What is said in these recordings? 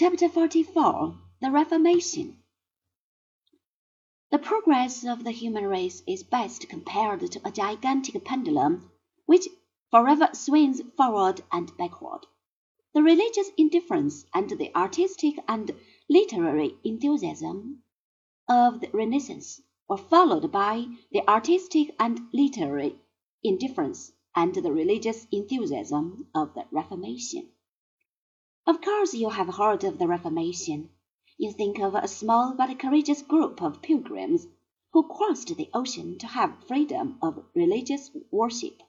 Chapter 44 The Reformation The progress of the human race is best compared to a gigantic pendulum which forever swings forward and backward. The religious indifference and the artistic and literary enthusiasm of the Renaissance were followed by the artistic and literary indifference and the religious enthusiasm of the Reformation. Of course you have heard of the Reformation. You think of a small but courageous group of pilgrims who crossed the ocean to have freedom of religious worship.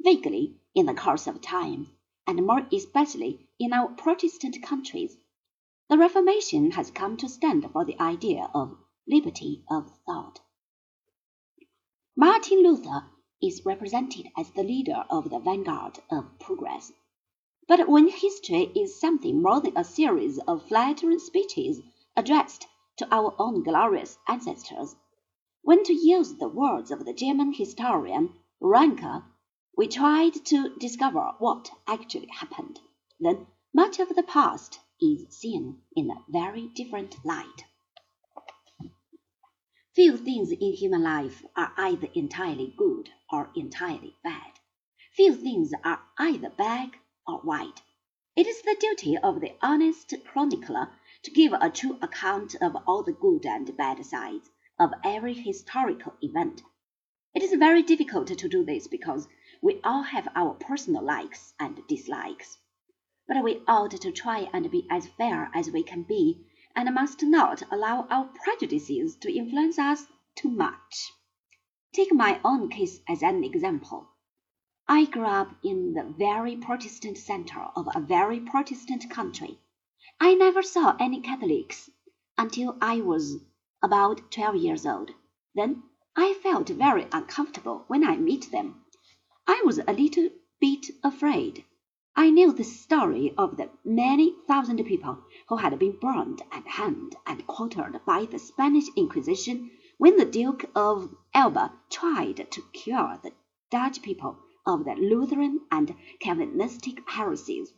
Vaguely, in the course of time, and more especially in our Protestant countries, the Reformation has come to stand for the idea of liberty of thought. Martin Luther is represented as the leader of the vanguard of progress. But when history is something more than a series of flattering speeches addressed to our own glorious ancestors, when, to use the words of the German historian Ranke, we tried to discover what actually happened, then much of the past is seen in a very different light. Few things in human life are either entirely good or entirely bad. Few things are either black or white. It is the duty of the honest chronicler to give a true account of all the good and bad sides of every historical event. It is very difficult to do this because we all have our personal likes and dislikes. But we ought to try and be as fair as we can be, and must not allow our prejudices to influence us too much. Take my own case as an example. I grew up in the very Protestant center of a very Protestant country. I never saw any Catholics until I was about twelve years old. Then I felt very uncomfortable when I met them. I was a little bit afraid. I knew the story of the many thousand people who had been burned and hanged and quartered by the Spanish Inquisition when the Duke of Alba tried to cure the Dutch people of the Lutheran and Calvinistic heresies.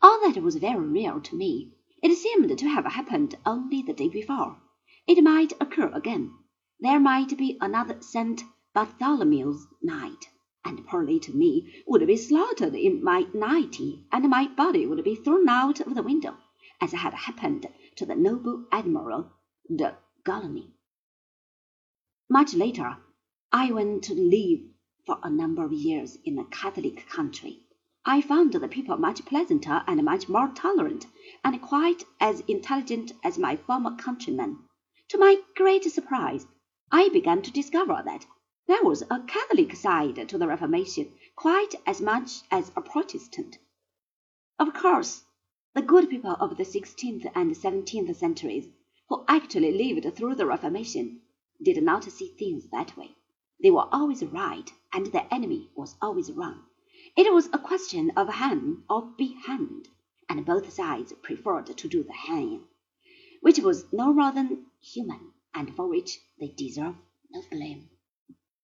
All that was very real to me. It seemed to have happened only the day before. It might occur again. There might be another St. Bartholomew's night, and poor little me would be slaughtered in my nightie, and my body would be thrown out of the window, as had happened to the noble Admiral de Coligny. Much later, I went to live for a number of years in a Catholic country. I found the people much pleasanter and much more tolerant, and quite as intelligent as my former countrymen. To my great surprise, I began to discover that there was a Catholic side to the Reformation quite as much as a Protestant. Of course, the good people of the sixteenth and seventeenth centuries, who actually lived through the Reformation, did not see things that way. They were always right, and the enemy was always wrong. It was a question of hang or be hanged, and both sides preferred to do the hanging, which was no more than human, and for which they deserve no blame.